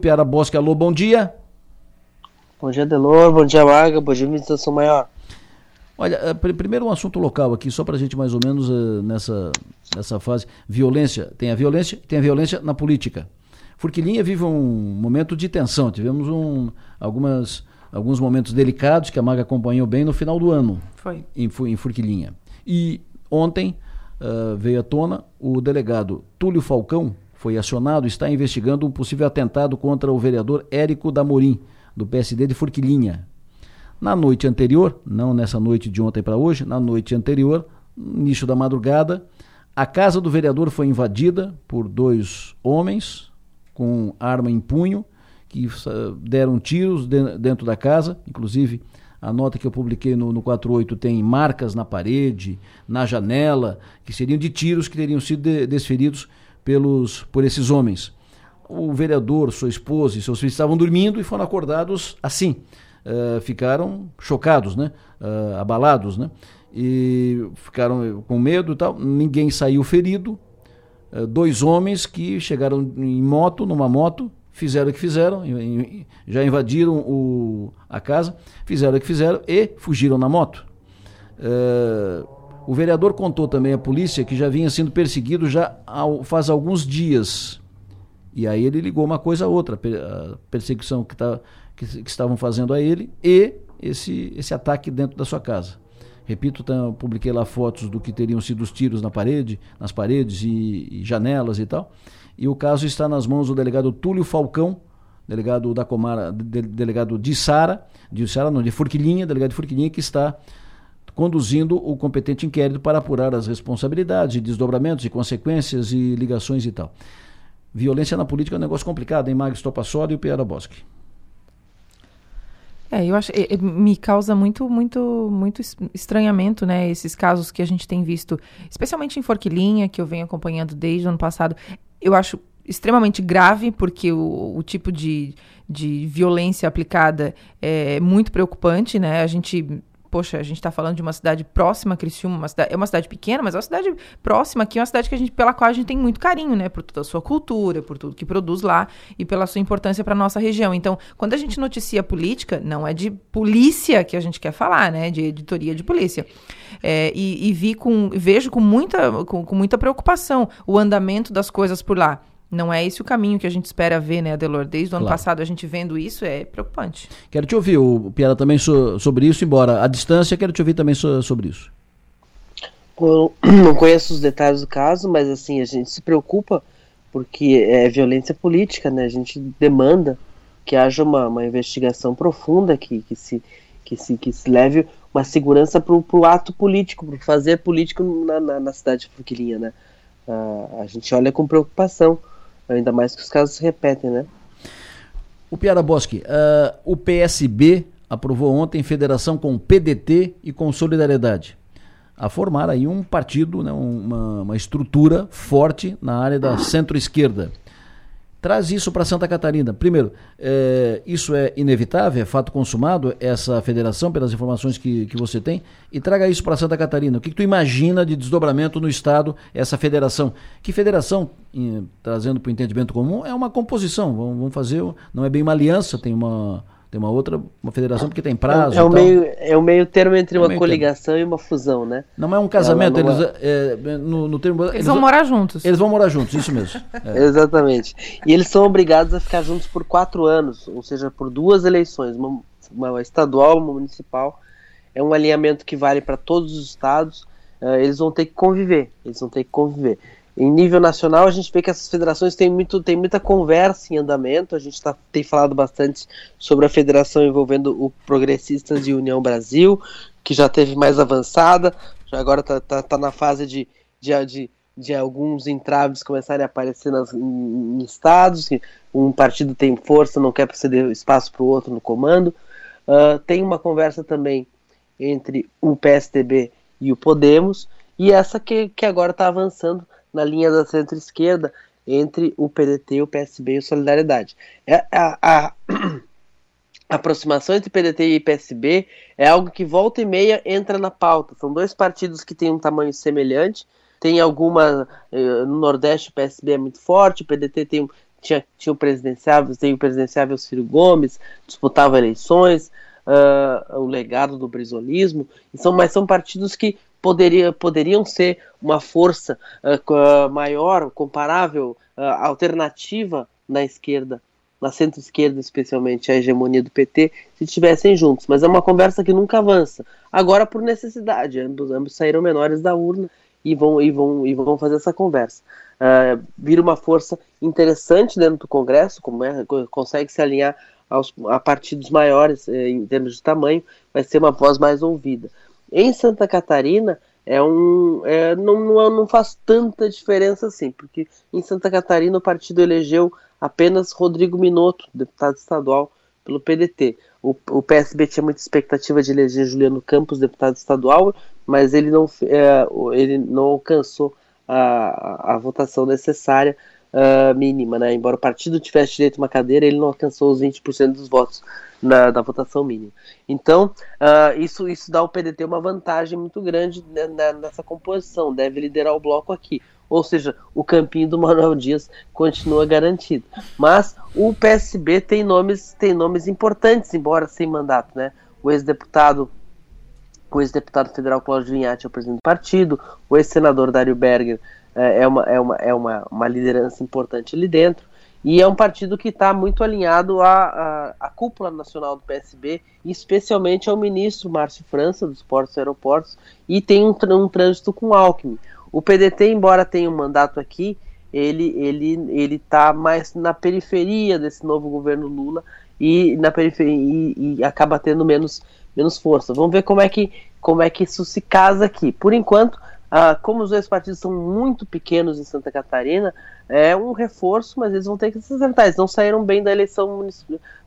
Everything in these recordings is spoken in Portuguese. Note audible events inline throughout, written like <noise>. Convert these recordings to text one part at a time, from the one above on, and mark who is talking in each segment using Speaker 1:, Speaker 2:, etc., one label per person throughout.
Speaker 1: Piara Bosque, alô, bom dia.
Speaker 2: Bom dia, Delor, bom dia, Maga, bom dia, Visitação Maior.
Speaker 1: Olha, eh, primeiro um assunto local aqui, só para a gente mais ou menos uh, nessa, nessa fase. Violência, tem a violência tem a violência na política. Furquilinha vive um momento de tensão, tivemos um, algumas, alguns momentos delicados que a Maga acompanhou bem no final do ano.
Speaker 3: Foi.
Speaker 1: Em, em Furquilinha. E ontem uh, veio à tona o delegado Túlio Falcão, foi acionado, está investigando um possível atentado contra o vereador Érico Damorim, do PSD de Forquilinha. Na noite anterior, não nessa noite de ontem para hoje, na noite anterior, início da madrugada, a casa do vereador foi invadida por dois homens com arma em punho, que deram tiros dentro da casa, inclusive a nota que eu publiquei no, no 48 tem marcas na parede, na janela, que seriam de tiros que teriam sido de, desferidos pelos, por esses homens. O vereador, sua esposa e seus filhos estavam dormindo e foram acordados assim. Uh, ficaram chocados, né? Uh, abalados, né? E ficaram com medo e tal. Ninguém saiu ferido. Uh, dois homens que chegaram em moto, numa moto, fizeram o que fizeram, já invadiram o, a casa, fizeram o que fizeram e fugiram na moto. Uh, o vereador contou também à polícia que já vinha sendo perseguido já faz alguns dias. E aí ele ligou uma coisa a outra, a perseguição que, tá, que, que estavam fazendo a ele e esse, esse ataque dentro da sua casa. Repito, publiquei lá fotos do que teriam sido os tiros na parede, nas paredes e, e, janelas e tal. E o caso está nas mãos do delegado Túlio Falcão, delegado da Comara, de, delegado de Sara, de Sara não, de Furquilinha, delegado de Furquilinha, que está conduzindo o competente inquérito para apurar as responsabilidades, desdobramentos e consequências e ligações e tal. Violência na política é um negócio complicado, hein, Magno Topassoli e o Piera Bosque.
Speaker 3: É, eu acho, me causa muito, muito, muito estranhamento, né, esses casos que a gente tem visto, especialmente em Forquilinha, que eu venho acompanhando desde o ano passado. Eu acho extremamente grave, porque o, o tipo de, de violência aplicada é muito preocupante, né, a gente poxa, a gente está falando de uma cidade próxima a Criciúma, uma cidade, é uma cidade pequena, mas é uma cidade próxima aqui, é uma cidade que a gente, pela qual a gente tem muito carinho, né? Por toda a sua cultura, por tudo que produz lá e pela sua importância para nossa região. Então, quando a gente noticia política, não é de polícia que a gente quer falar, né? De editoria de polícia. É, e, e vi com, vejo com muita, com, com muita preocupação o andamento das coisas por lá. Não é esse o caminho que a gente espera ver, né, Adelor? Desde o ano passado a gente vendo isso é preocupante.
Speaker 1: Quero te ouvir, o Piara, também so, sobre isso, embora a distância, quero te ouvir também so, sobre isso.
Speaker 2: Eu <clears throat> não conheço os detalhes do caso, mas assim, a gente se preocupa porque é violência política, né? A gente demanda que haja uma, uma investigação profunda que, que, se, que, se, que se leve uma segurança para o ato político, para fazer político na, na, na cidade de Forquilinha, né? Uh, a gente olha com preocupação Ainda mais que os casos se repetem, né?
Speaker 1: O Piara Bosque, uh, o PSB aprovou ontem federação com PDT e com Solidariedade a formar aí um partido, né, uma, uma estrutura forte na área da centro-esquerda. Traz isso para Santa Catarina. Primeiro, é, isso é inevitável, é fato consumado, essa federação, pelas informações que, que você tem, e traga isso para Santa Catarina. O que, que, tu imagina de desdobramento no Estado, essa federação? Que federação, em, trazendo para o entendimento comum, é uma composição. Vamos, vamos fazer, não é bem uma aliança, tem uma tem uma outra, uma federação porque tem prazo.
Speaker 2: É, é o, meio, é o meio termo entre é uma coligação termo. e uma fusão, né?
Speaker 1: Não é um casamento, eles, é, no, no termo,
Speaker 3: eles, eles, vão morar juntos.
Speaker 1: Eles vão morar juntos, isso mesmo. <laughs>
Speaker 2: É. Exatamente. E eles são obrigados a ficar juntos por quatro anos, ou seja, por duas eleições, uma, uma estadual, uma municipal. É um alinhamento que vale para todos os estados. Uh, eles vão ter que conviver. Eles vão ter que conviver. Em nível nacional, a gente vê que essas federações têm, muito, têm muita conversa em andamento. A gente tá, tem falado bastante sobre a federação envolvendo o Progressistas e União Brasil, que já teve mais avançada, já agora está tá, tá na fase de, de, de, de, alguns entraves começarem a aparecer nas, em, em estados, que um partido tem força, não quer ceder espaço para o outro no comando. Uh, tem uma conversa também entre o PSDB e o Podemos, e essa que, que agora está avançando na linha da centro-esquerda entre o PDT, o PSB e o Solidariedade. É, a, a, <clears throat> a, aproximação entre PDT e PSB é algo que volta e meia entra na pauta. São dois partidos que têm um tamanho semelhante. Tem alguma. Eh, no Nordeste o PSB é muito forte, o PDT tem, tinha, tinha o presidenciável, tem o presidenciável Ciro Gomes, disputava eleições, uh, o legado do brisolismo, são, mas são partidos que poderia, poderiam ser uma força uh, maior, comparável, uh, alternativa na esquerda, na centro-esquerda especialmente, a hegemonia do PT, se estivessem juntos. Mas é uma conversa que nunca avança. Agora por necessidade, ambos, ambos saíram menores da urna e vão, e vão, e vão fazer essa conversa. Uh, vira uma força interessante dentro do Congresso, como é, consegue se alinhar aos, a partidos maiores eh, em termos de tamanho, vai ser uma voz mais ouvida. Em Santa Catarina, é um, é, não, não, não faz tanta diferença assim, porque em Santa Catarina o partido elegeu apenas Rodrigo Minotto, deputado estadual pelo PDT. O, o PSB tinha muita expectativa de eleger Juliano Campos, deputado estadual, mas ele não, é, ele não alcançou a, a, a votação necessária uh, mínima, né? Embora o partido tivesse direito a uma cadeira, ele não alcançou os 20% dos votos na, na, votação mínima. Então, uh, isso, isso dá ao PDT uma vantagem muito grande nessa composição, deve liderar o bloco aqui. Ou seja, o campinho do Manuel <laughs> Dias continua garantido. Mas o PSB tem nomes, tem nomes importantes, embora sem mandato, né? O ex-deputado o ex-deputado federal Cláudio Vinhati é o presidente do partido, o ex-senador Dário Berger é, é, uma, é, uma, é uma, uma liderança importante ali dentro. E é um partido que está muito alinhado à, à, à, cúpula nacional do PSB, especialmente ao ministro Márcio França, dos Portos e Aeroportos, e tem um, um trânsito com Alckmin. O PDT, embora tenha um mandato aqui, ele ele ele está mais na periferia desse novo governo Lula e na periferia e, e, acaba tendo menos menos força. Vamos ver como é que como é que isso se casa aqui. Por enquanto, ah, como os dois partidos são muito pequenos em Santa Catarina, é um reforço, mas eles vão ter que se acertar. Eles não saíram bem da eleição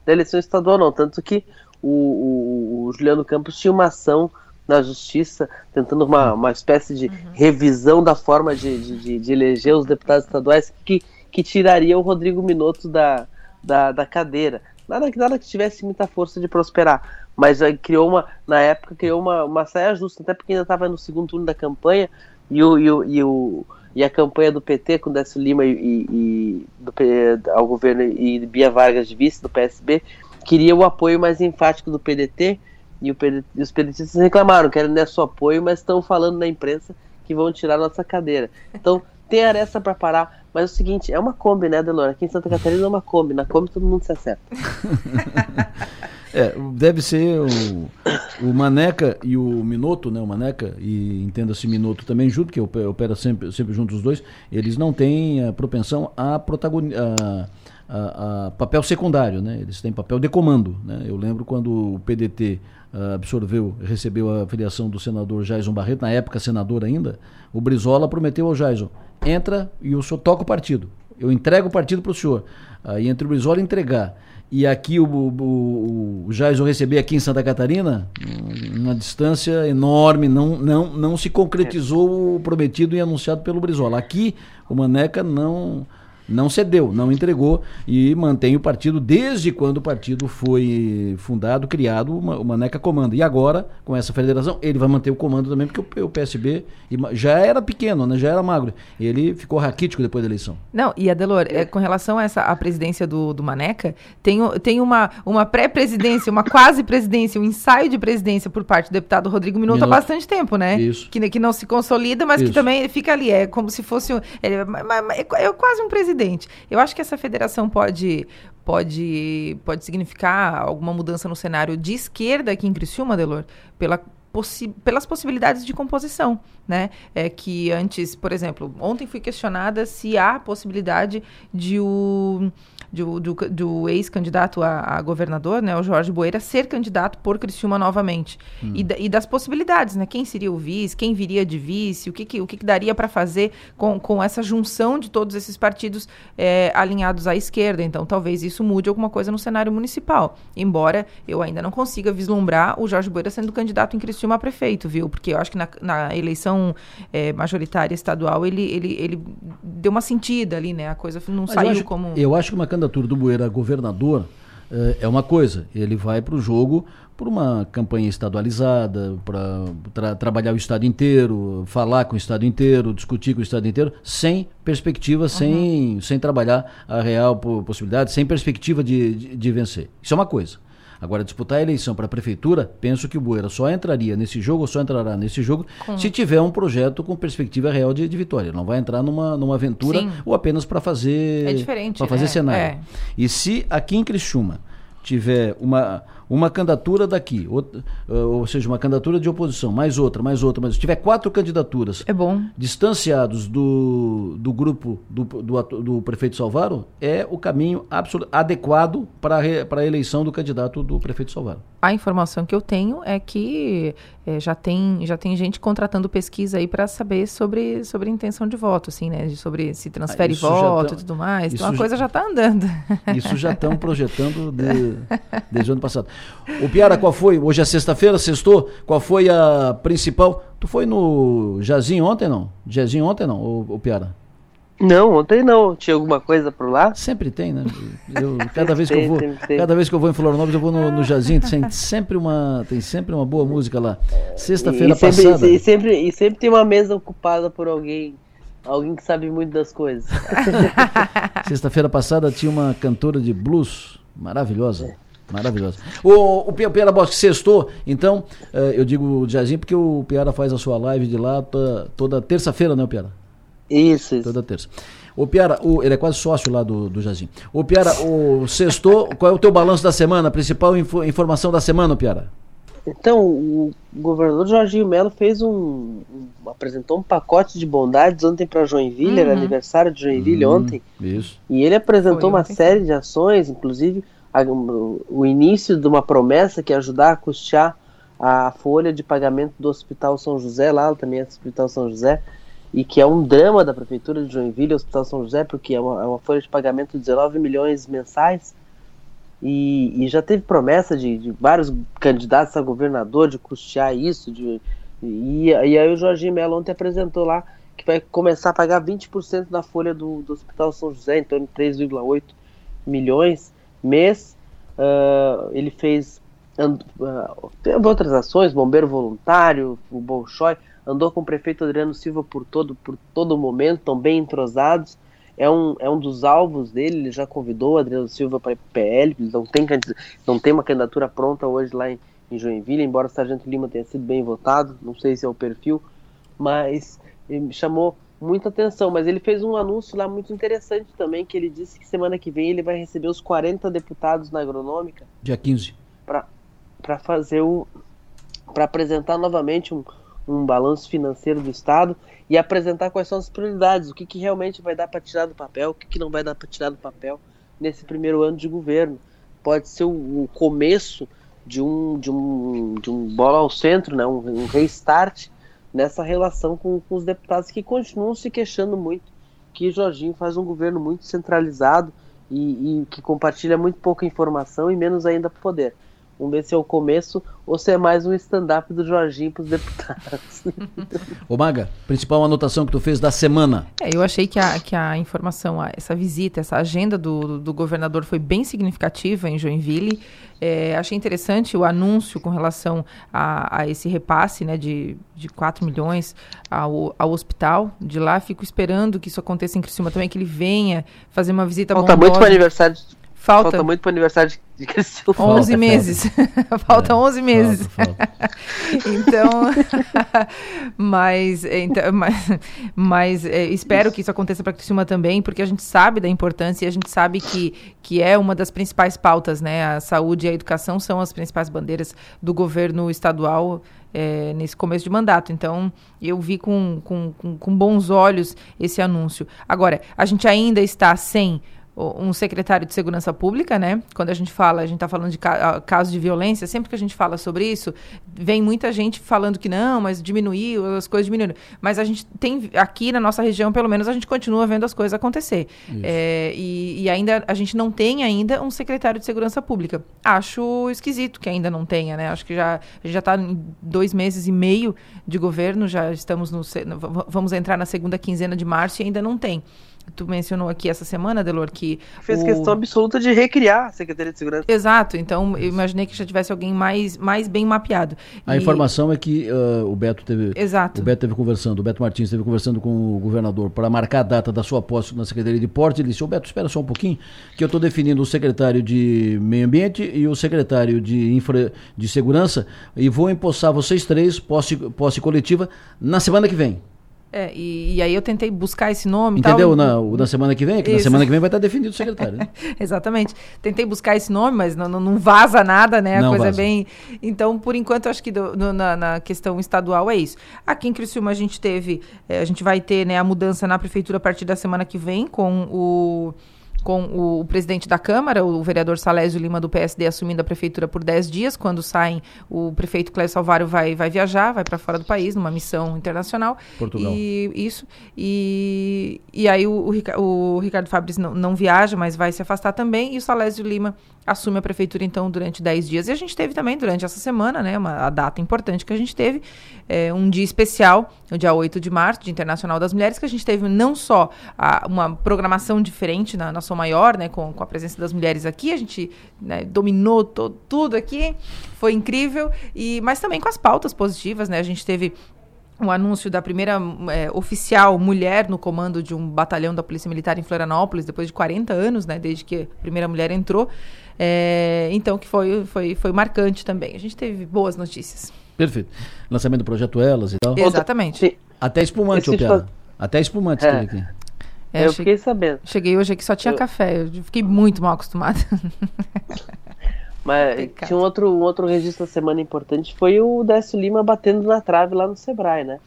Speaker 2: da eleição estadual, não. Tanto que o, o, o Juliano Campos tinha uma ação na justiça, tentando uma, uma espécie de uhum. revisão da forma de, de, de, eleger os deputados estaduais que, que tiraria o Rodrigo Minotto da, da, da cadeira. Nada, nada que tivesse muita força de prosperar mas criou uma, na época, criou uma, uma saia justa, até porque ainda estava no segundo turno da campanha e, o, e, o, e, o, e a campanha do PT com Décio Lima e, e do, ao governo e Bia Vargas de vice do PSB queria o apoio mais enfático do PDT e, o e os PDTistas reclamaram, querem nosso apoio, mas estão falando na imprensa que vão tirar nossa cadeira. Então tem aresta para parar, mas é o seguinte, é uma Kombi, né, Delora? Aqui em Santa Catarina é uma Kombi, na Kombi todo mundo se acerta. <laughs>
Speaker 1: É, deve ser o, o Maneca e o Minuto, né? O Maneca e entenda-se Minuto também junto, que opera sempre, sempre junto os dois, eles não têm a propensão a protagonizar. A, a, papel secundário, né? Eles têm papel de comando, né? Eu lembro quando o PDT ah, absorveu, recebeu a filiação do senador Jaison Barreto, na época senador ainda, o Brizola prometeu ao Jaison, entra e o senhor toca o partido. Eu entrego o partido para o senhor. Aí entre o Brizola entregar e aqui o, o, o receber aqui em Santa Catarina, uma distância enorme, não, não, não se concretizou o prometido e anunciado pelo Brizola. Aqui o Maneca não não cedeu, não entregou e mantém o partido desde quando o partido foi fundado, criado, o Maneca comanda. E agora, com essa federação, ele vai manter o comando também, porque o, PSB já era pequeno, né, já era magro. Ele ficou raquítico depois da eleição.
Speaker 3: Não, e Adelor, é, com relação a essa a presidência do, do Maneca, tem, tem uma, uma pré-presidência, uma quase-presidência, um ensaio de presidência por parte do deputado Rodrigo Minuto, Minuto. há bastante tempo, né?
Speaker 1: Isso.
Speaker 3: Que, que não se consolida, mas Isso. que também fica ali. É como se fosse. É, é, é quase um presidente presidente. Eu acho que essa federação pode pode pode significar alguma mudança no cenário de esquerda aqui em Criciúma, Delor, pela possi pelas possibilidades de composição, né? É que antes, por exemplo, ontem fui questionada se há possibilidade de o do, do, do ex-candidato a, a, governador, né, o Jorge Boeira, ser candidato por Criciúma novamente. Hum. E, e, das possibilidades, né? Quem seria o vice, quem viria de vice, o que, que o que, que daria para fazer com, com essa junção de todos esses partidos é, alinhados à esquerda. Então, talvez isso mude alguma coisa no cenário municipal. Embora eu ainda não consiga vislumbrar o Jorge Boeira sendo candidato em Criciúma a prefeito, viu? Porque eu acho que na, na eleição é, majoritária estadual ele, ele, ele deu uma sentida ali, né? A coisa não Mas saiu
Speaker 1: eu acho,
Speaker 3: como.
Speaker 1: Eu acho que uma candidatura do Bueira a governador é, é uma coisa. Ele vai para o jogo por uma campanha estadualizada, para tra trabalhar o Estado inteiro, falar com o Estado inteiro, discutir com o Estado inteiro, sem perspectiva, uhum. sem, sem trabalhar a real possibilidade, sem perspectiva de, de, de vencer. Isso é uma coisa. Agora, disputar a eleição para a prefeitura, penso que o Bueira só entraria nesse jogo, ou só entrará nesse jogo, com... se tiver um projeto com perspectiva real de, de vitória. Não vai entrar numa, numa aventura Sim. ou apenas para fazer.
Speaker 3: É diferente.
Speaker 1: Para fazer
Speaker 3: é,
Speaker 1: cenário.
Speaker 3: É.
Speaker 1: E se aqui em Criciúma tiver uma uma candidatura daqui, outra, ou seja, uma candidatura de oposição, mais outra, mais outra, mas se tiver quatro candidaturas
Speaker 3: é bom.
Speaker 1: distanciados do, do grupo do, do, do prefeito Salvaro, é o caminho absoluto, adequado para a eleição do candidato do prefeito Salvaro.
Speaker 3: A informação que eu tenho é que é, já, tem, já tem gente contratando pesquisa aí para saber sobre, sobre intenção de voto, assim, né? Sobre se transfere ah, voto e tudo mais. Então a coisa já está andando.
Speaker 1: Isso já estão projetando de, <laughs> desde o ano passado. O Piara, qual foi? Hoje é sexta-feira, sextou. Qual foi a principal? Tu foi no Jazinho ontem, não? Jazinho ontem, não, o, o Piara?
Speaker 2: Não, ontem não. Tinha alguma coisa por lá?
Speaker 1: Sempre tem, né? Eu, <laughs> cada vez que eu vou, cada vez que eu vou em Florianópolis, eu vou no, no Jazinho, tem sempre uma, tem sempre uma boa música lá. Sexta-feira passada.
Speaker 2: E sempre, e sempre tem uma mesa ocupada por alguém, alguém que sabe muito das coisas. <laughs>
Speaker 1: Sexta-feira passada tinha uma cantora de blues maravilhosa. Maravilhoso. O, o Piara Bosque sextou, então, uh, eu digo Jazinho porque o Piara faz a sua live de lá toda, toda terça-feira, né, Piara?
Speaker 2: Isso, isso.
Speaker 1: Toda terça. O Piara, o, ele é quase sócio lá do, do Jazinho. O Piara, o sextou, qual é o teu balanço da semana? A principal info, informação da semana, Piara?
Speaker 2: Então, o governador Jorginho Melo fez um, um apresentou um pacote de bondades ontem para Joinville, uhum. era aniversário de Joinville uhum, ontem.
Speaker 1: Isso.
Speaker 2: E ele apresentou uma série de ações, inclusive a, o início de uma promessa que é ajudar a custear a folha de pagamento do Hospital São José, lá também é o Hospital São José, e que é um drama da Prefeitura de Joinville, Hospital São José, porque é uma, é uma folha de pagamento de 19 milhões mensais, e, e já teve promessa de, de, vários candidatos a governador de custear isso, de, e, e aí o Jorginho Melo ontem apresentou lá que vai começar a pagar 20% da folha do, do Hospital São José, em torno de 3,8 milhões mês. Uh, ele fez uh, teve outras ações, bombeiro voluntário, o Bolshoi, andou com o prefeito Adriano Silva por todo, por todo momento, estão bem entrosados. É um, é um dos alvos dele, ele já convidou o Adriano Silva para PL, não tem, não tem uma candidatura pronta hoje lá em, em Joinville, embora o Sargento Lima tenha sido bem votado, não sei se é o perfil, mas ele chamou muita atenção. Mas ele fez um anúncio lá muito interessante também, que ele disse que semana que vem ele vai receber os 40 deputados na agronômica.
Speaker 1: Dia 15.
Speaker 2: Para fazer o. para apresentar novamente um, um balanço financeiro do Estado e apresentar quais são as prioridades, o que, que realmente vai dar para tirar do papel, o que, que não vai dar para tirar do papel nesse primeiro ano de governo. Pode ser o, o começo de um, de um, de um bola ao centro, né? um, um restart nessa relação com, com os deputados que continuam se queixando muito que Jorginho faz um governo muito centralizado e, e que compartilha muito pouca informação e menos ainda poder. Vamos ver se é o começo ou se é mais um stand-up do Jorginho para os deputados. <laughs>
Speaker 1: Ô Maga, principal anotação que tu fez da semana.
Speaker 3: É, eu achei que a, que a informação, essa visita, essa agenda do, do governador foi bem significativa em Joinville. É, achei interessante o anúncio com relação a, a, esse repasse né, de, de 4 milhões ao, ao hospital. De lá, fico esperando que isso aconteça em Criciúma também, que ele venha fazer uma visita
Speaker 2: Falta muito para o aniversário Falta, falta muito para o aniversário de, de
Speaker 3: Criciúma. 11 falta, meses. <laughs> falta é, 11 meses. Falta, então, <laughs> mas, então, mas, mas é, espero que isso aconteça para Criciúma também, porque a gente sabe da importância e a gente sabe que, que é uma das principais pautas, né? A saúde e a educação são as principais bandeiras do governo estadual é, nesse começo de mandato. Então, eu vi com, com, com, com bons olhos esse anúncio. Agora, a gente ainda está sem um secretário de segurança pública, né? Quando a gente fala, a gente está falando de ca casos de violência, sempre que a gente fala sobre isso, vem muita gente falando que não, mas diminuiu, as coisas diminuíram. Mas a gente tem aqui na nossa região, pelo menos, a gente continua vendo as coisas acontecer. É, e, e, ainda a gente não tem ainda um secretário de segurança pública. Acho esquisito que ainda não tenha, né? Acho que já já está em dois meses e meio de governo, já estamos no vamos entrar na segunda quinzena de março e ainda não tem. Tu mencionou aqui essa semana, Delor, que.
Speaker 2: Fez
Speaker 3: o...
Speaker 2: questão absoluta de recriar a Secretaria de Segurança.
Speaker 3: Exato, então eu imaginei que já tivesse alguém mais, mais bem mapeado.
Speaker 1: A
Speaker 3: E-
Speaker 1: informação é que uh, o Beto teve.
Speaker 3: Exato.
Speaker 1: O Beto teve conversando, o Beto Martins esteve conversando com o governador para marcar a data da sua posse na Secretaria de Portos. Ele disse: Ô Beto, espera só um pouquinho, que eu estou definindo o secretário de Meio Ambiente e o secretário de, infra, de Segurança e vou empossar vocês três, posse, posse coletiva, na semana que vem.
Speaker 3: É, e, e aí eu tentei buscar esse nome
Speaker 1: Entendeu?
Speaker 3: tal.
Speaker 1: Na, da semana que vem? É que na semana que vem vai estar definido o secretário. Né? <laughs>
Speaker 3: Exatamente. Tentei buscar esse nome, mas não, não, não vaza nada, né? A
Speaker 1: Não
Speaker 3: coisa é
Speaker 1: vaza.
Speaker 3: bem. Então, por enquanto, acho que do- no- na, na questão estadual é isso. Aqui em Criciúma a gente teve, eh, a gente vai ter né, a mudança na prefeitura a partir da semana que vem, com o. Com o, o presidente da Câmara, o vereador Salésio Lima, do PSD, assumindo a prefeitura por 10 dias. Quando saem, o prefeito Clécio Salvário vai, vai viajar, vai para fora do país, numa missão internacional.
Speaker 1: Portugal.
Speaker 3: E isso. E, e aí o, o o Ricardo Fabris não, não viaja, mas vai se afastar também. E o Salésio Lima assume a prefeitura, então, durante 10 dias. E a gente teve também, durante essa semana, né, uma, a data importante que a gente teve, é, um dia especial, o dia 8 de março, Dia Internacional das Mulheres, que a gente teve não só a- uma programação diferente na, na Maior, né, com, com a presença das mulheres aqui, a gente né, dominou tudo aqui, foi incrível, e, mas também com as pautas positivas, né, a gente teve o anúncio da primeira eh, oficial mulher no comando de um batalhão da Polícia Militar em Florianópolis, depois de 40 anos, né, desde que a primeira mulher entrou. Eh, então, que foi, foi, foi marcante também. A gente teve boas notícias.
Speaker 1: Perfeito. Lançamento do projeto Elas e tal.
Speaker 3: Exatamente.
Speaker 1: Até espumante, ô
Speaker 2: Esse
Speaker 1: Piara.
Speaker 2: fa-
Speaker 1: Até espumante
Speaker 2: É.
Speaker 1: teve aqui.
Speaker 3: É,
Speaker 2: eu
Speaker 3: che-
Speaker 2: fiquei sabendo.
Speaker 3: Cheguei hoje aqui só tinha
Speaker 2: Eu-
Speaker 3: café. Eu fiquei muito mal acostumada. <laughs>
Speaker 2: Mas
Speaker 3: Pecado.
Speaker 2: tinha um outro, um outro registro da semana importante, foi o Décio Lima batendo na trave lá no Sebrae, né?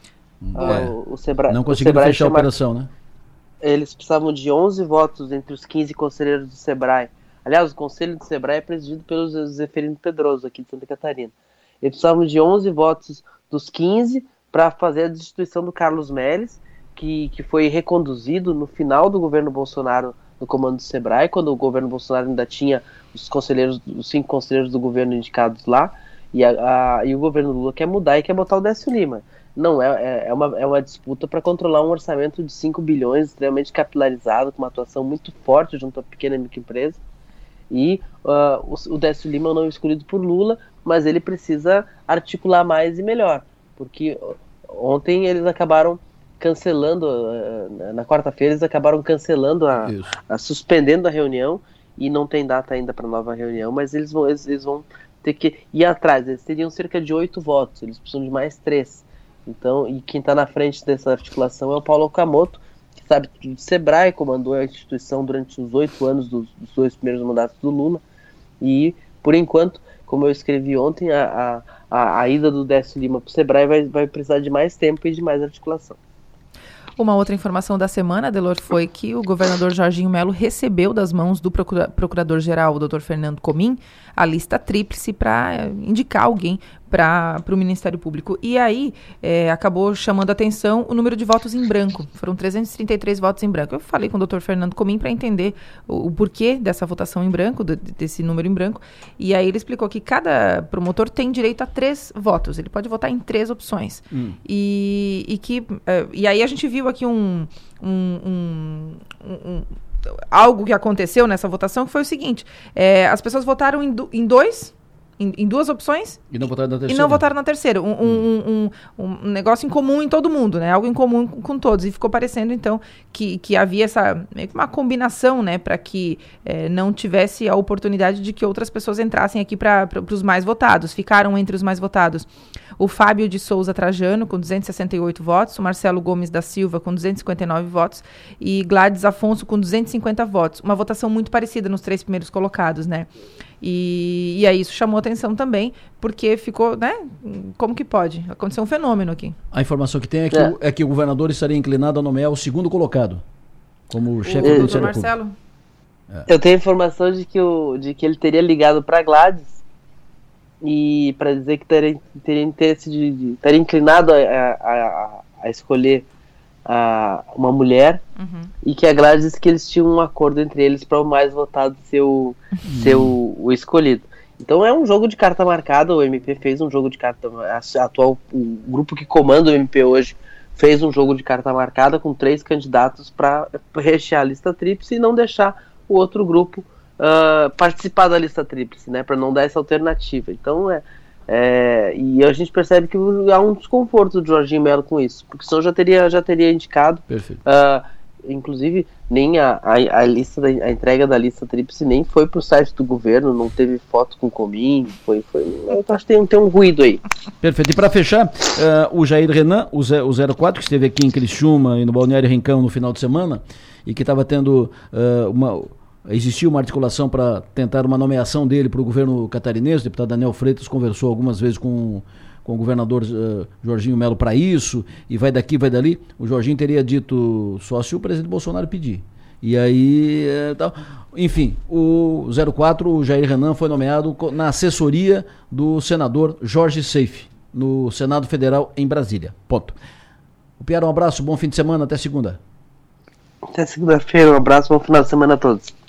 Speaker 2: Ah,
Speaker 1: É.
Speaker 2: o, o Sebrae,
Speaker 1: Não conseguiram
Speaker 2: Sebrae
Speaker 1: fechar a
Speaker 2: tinha mar-
Speaker 1: operação, né?
Speaker 2: Eles precisavam de 11 votos entre os 15 conselheiros do Sebrae. Aliás, o conselho do Sebrae é presidido pelo Zeferino Pedroso, aqui de Santa Catarina. Eles precisavam de 11 votos dos 15 para fazer a destituição do Carlos Melles, que, que foi reconduzido no final do governo Bolsonaro no comando do Sebrae, quando o governo Bolsonaro ainda tinha os conselheiros, os cinco conselheiros do governo indicados lá, e, a, a- e o governo Lula quer mudar e quer botar o Décio Lima. Não, é, é, é uma, é uma disputa para controlar um orçamento de 5 bilhões, extremamente capilarizado, com uma atuação muito forte junto à pequena e microempresa. E ah, o, o Décio Lima é nome escolhido por Lula, mas ele precisa articular mais e melhor, porque ontem eles acabaram cancelando, ah, na quarta-feira eles acabaram cancelando a, a- suspendendo a reunião e não tem data ainda para nova reunião, mas eles vão, eles, eles vão ter que ir atrás. Eles teriam cerca de oito votos, eles precisam de mais três. Então, e quem está na frente dessa articulação é o Paulo Okamoto, que sabe tudo de Sebrae, comandou a instituição durante os oito anos dos, dos dois primeiros mandatos do Lula. E, por enquanto, como eu escrevi ontem, a, a, a, a ida do Décio Lima para o Sebrae vai, vai precisar de mais tempo e de mais articulação.
Speaker 3: Uma outra informação da semana, Delor, foi que o governador Jorginho Melo recebeu das mãos do procura- procurador-geral, o Dr. Fernando Comim, a lista tríplice para indicar alguém para o Ministério Público. E aí eh, acabou chamando a atenção o número de votos em branco. Foram 333 votos em branco. Eu falei com o Dr. Fernando Comim para entender o, o porquê dessa votação em branco, do- desse número em branco. E aí ele explicou que cada promotor tem direito a três votos. Ele pode votar em três opções.
Speaker 1: Hum.
Speaker 3: E, e que eh, e aí a gente viu aqui um, um- um- um- algo que aconteceu nessa votação que foi o seguinte: eh, as pessoas votaram em, du- em dois, em, em duas opções
Speaker 1: E não votaram na
Speaker 3: e
Speaker 1: terceira.
Speaker 3: não votaram na terceira. Um, um- um- um- um negócio em comum em todo mundo, né? Algo em comum com, todos. E ficou parecendo, então, que, que havia essa meio que uma combinação, né? Para que eh, não tivesse a oportunidade de que outras pessoas entrassem aqui para os mais votados. Ficaram entre os mais votados o Fábio de Souza Trajano, com 268 votos, o Marcelo Gomes da Silva, com 259 votos, e Gladys Afonso, com 250 votos. Uma votação muito parecida nos três primeiros colocados, né? E, e aí isso chamou atenção também, porque ficou, né? Como que pode? Aconteceu um fenômeno aqui.
Speaker 1: A informação que tem é que,
Speaker 2: É.
Speaker 1: O, é que o governador estaria inclinado a nomear o segundo colocado como chefe do
Speaker 2: doutor
Speaker 3: Doutor
Speaker 1: Ministério Público.
Speaker 3: Marcelo?
Speaker 2: Eu tenho informação de que, o, de que ele teria ligado para Gladys e para dizer que teria, teria interesse de, de teria inclinado a, a, a, a escolher a, uma mulher
Speaker 3: Uhum.
Speaker 2: e que a Gladys disse que eles tinham um acordo entre eles para o mais votado ser o, ser o, o escolhido. Então é um jogo de carta marcada, o MP fez um jogo de carta, a atual, o grupo que comanda o MP hoje fez um jogo de carta marcada com três candidatos para rechear a lista tríplice e não deixar o outro grupo uh, participar da lista tríplice, né, para não dar essa alternativa. Então é, é, e a gente percebe que há um desconforto do Jorginho Melo com isso, porque senão já teria já teria indicado.
Speaker 1: Perfeito.
Speaker 2: Uh, inclusive nem a, a, a, lista da, a entrega da lista tríplice nem foi para o site do governo, não teve foto com Comim, foi, foi eu acho que tem, tem um ruído aí.
Speaker 1: Perfeito. E para fechar, uh, o Jair Renan, o, Zé, o 04, que esteve aqui em Criciúma e no Balneário Rincão no final de semana, e que estava tendo uh, uma existiu uma articulação para tentar uma nomeação dele para o governo catarinense. O deputado Daniel Freitas conversou algumas vezes com, com o governador uh, Jorginho Melo para isso, e vai daqui, vai dali. O Jorginho teria dito só se o presidente Bolsonaro pedir. E aí, é, enfim, o 04, o Jair Renan, foi nomeado na assessoria do senador Jorge Seife, no Senado Federal em Brasília. Ponto. O Piara, um abraço, bom fim de semana, até segunda.
Speaker 2: Até segunda-feira, um abraço, bom final de semana a todos.